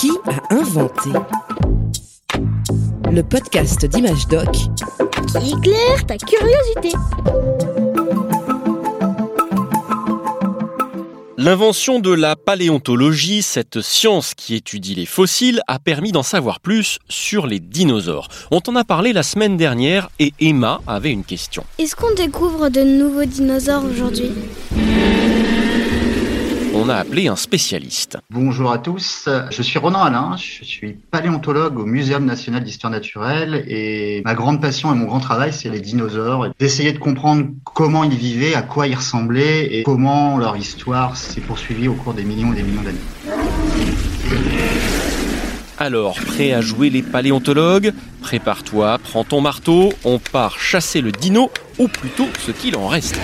Qui a inventé Le podcast d'Image Doc qui éclaire ta curiosité. L'invention de la paléontologie, cette science qui étudie les fossiles, a permis d'en savoir plus sur les dinosaures. On t'en a parlé la semaine dernière et Emma avait une question. Est-ce qu'on découvre de nouveaux dinosaures aujourd'hui? On a appelé un spécialiste. Bonjour à tous, je suis Ronan Alain, je suis paléontologue au Muséum national d'histoire naturelle et ma grande passion et mon grand travail c'est les dinosaures, d'essayer de comprendre comment ils vivaient, à quoi ils ressemblaient et comment leur histoire s'est poursuivie au cours des millions et des millions d'années. Alors, prêt à jouer les paléontologues? Prépare-toi, prends ton marteau, on part chasser le dino, ou plutôt ce qu'il en reste.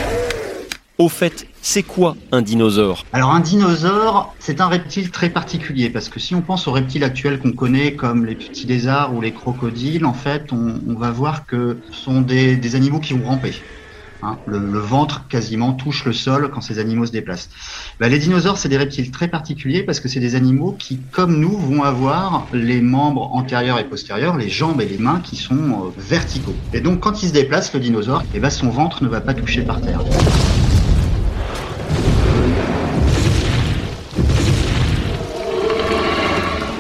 Au fait, c'est quoi un dinosaure? Alors un dinosaure, c'est un reptile très particulier parce que si on pense aux reptiles actuels qu'on connaît comme les petits lézards ou les crocodiles, en fait, on, va voir que ce sont des, animaux qui vont ramper. Hein. le, ventre quasiment touche le sol quand ces animaux se déplacent. Bah, les dinosaures, c'est des reptiles très particuliers parce que c'est des animaux qui, comme nous, vont avoir les membres antérieurs et postérieurs, les jambes et les mains qui sont euh, verticaux. Et donc, quand il se déplace, le dinosaure, eh ben, son ventre ne va pas toucher par terre.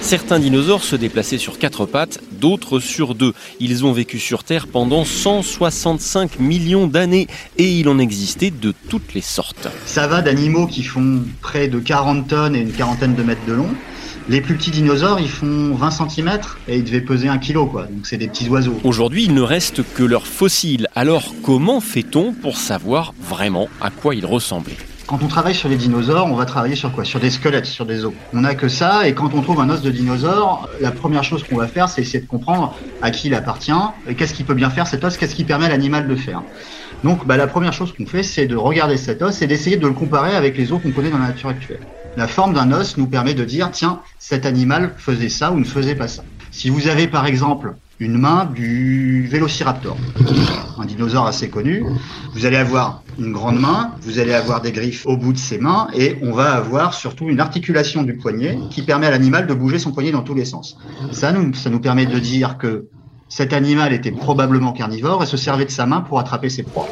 Certains dinosaures se déplaçaient sur quatre pattes, d'autres sur deux. Ils ont vécu sur Terre pendant 165 millions d'années et il en existait de toutes les sortes. Ça va d'animaux qui font près de 40 tonnes et une quarantaine de mètres de long. Les plus petits dinosaures, ils font 20 cm et ils devaient peser un kilo, quoi. Donc c'est des petits oiseaux. Aujourd'hui, il ne reste que leurs fossiles. Alors comment fait-on pour savoir vraiment à quoi ils ressemblaient? Quand on travaille sur les dinosaures, on va travailler sur quoi? Sur des squelettes, sur des os. On n'a que ça, et quand on trouve un os de dinosaure, la première chose qu'on va faire, c'est essayer de comprendre à qui il appartient, qu'est-ce qu'il peut bien faire cet os, qu'est-ce qui permet à l'animal de faire. Donc bah, la première chose qu'on fait, c'est de regarder cet os et d'essayer de le comparer avec les os qu'on connaît dans la nature actuelle. La forme d'un os nous permet de dire, tiens, cet animal faisait ça ou ne faisait pas ça. Si vous avez par exemple une main du Vélociraptor, un dinosaure assez connu. Vous allez avoir une grande main, vous allez avoir des griffes au bout de ses mains, et on va avoir surtout une articulation du poignet qui permet à l'animal de bouger son poignet dans tous les sens. Ça nous, ça nous permet de dire que cet animal était probablement carnivore et se servait de sa main pour attraper ses proies.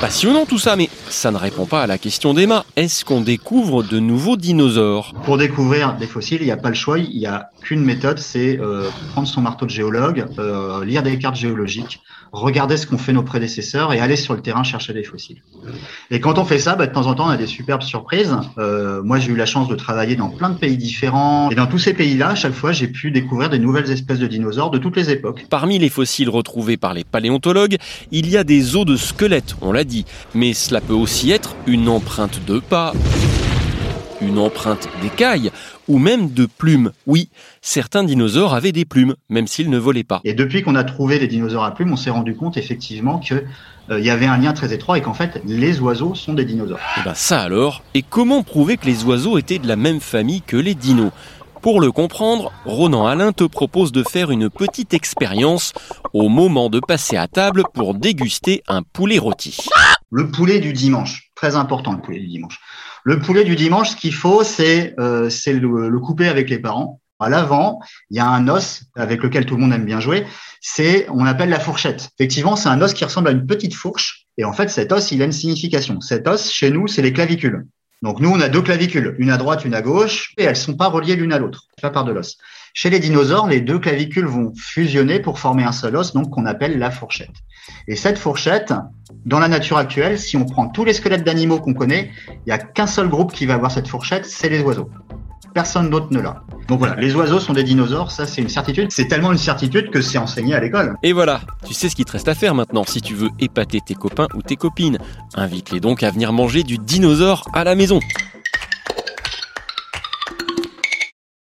Passionnant tout ça, mais ça ne répond pas à la question d'Emma. Est-ce qu'on découvre de nouveaux dinosaures? Pour découvrir des fossiles, il n'y a pas le choix, il n'y a qu'une méthode, c'est euh, prendre son marteau de géologue, euh, lire des cartes géologiques, regarder ce qu'ont fait nos prédécesseurs et aller sur le terrain chercher des fossiles. Et quand on fait ça, bah, de temps en temps, on a des superbes surprises. Euh, moi, j'ai eu la chance de travailler dans plein de pays différents. Et dans tous ces pays-là, à chaque fois, j'ai pu découvrir des nouvelles espèces de dinosaures de toutes les époques. Parmi les fossiles retrouvés par les paléontologues, il y a des os de squelettes, on l'a dit. Mais cela peut aussi être une empreinte de pas, une empreinte d'écaille ou même de plumes. Oui, certains dinosaures avaient des plumes, même s'ils ne volaient pas. Et depuis qu'on a trouvé les dinosaures à plumes, on s'est rendu compte effectivement qu'il euh, y avait un lien très étroit et qu'en fait, les oiseaux sont des dinosaures. Et eh ben ça alors, et comment prouver que les oiseaux étaient de la même famille que les dinos? Pour le comprendre, Ronan Alain te propose de faire une petite expérience au moment de passer à table pour déguster un poulet rôti. Le poulet du dimanche, très important le poulet du dimanche. Le poulet du dimanche, ce qu'il faut, c'est euh, le, couper avec les parents. À l'avant, il y a un os avec lequel tout le monde aime bien jouer. C'est, on appelle la fourchette. Effectivement, c'est un os qui ressemble à une petite fourche. Et en fait, cet os, il a une signification. Cet os, chez nous, c'est les clavicules. Donc nous, on a deux clavicules, une à droite, une à gauche, et elles sont pas reliées l'une à l'autre, pas par de l'os. Chez les dinosaures, les deux clavicules vont fusionner pour former un seul os, donc qu'on appelle la fourchette. Et cette fourchette, dans la nature actuelle, si on prend tous les squelettes d'animaux qu'on connaît, il n'y a qu'un seul groupe qui va avoir cette fourchette, c'est les oiseaux. Personne d'autre ne l'a. Donc voilà, les oiseaux sont des dinosaures, ça c'est une certitude. C'est tellement une certitude que c'est enseigné à l'école. Et voilà, tu sais ce qu'il te reste à faire maintenant si tu veux épater tes copains ou tes copines. Invite-les donc à venir manger du dinosaure à la maison.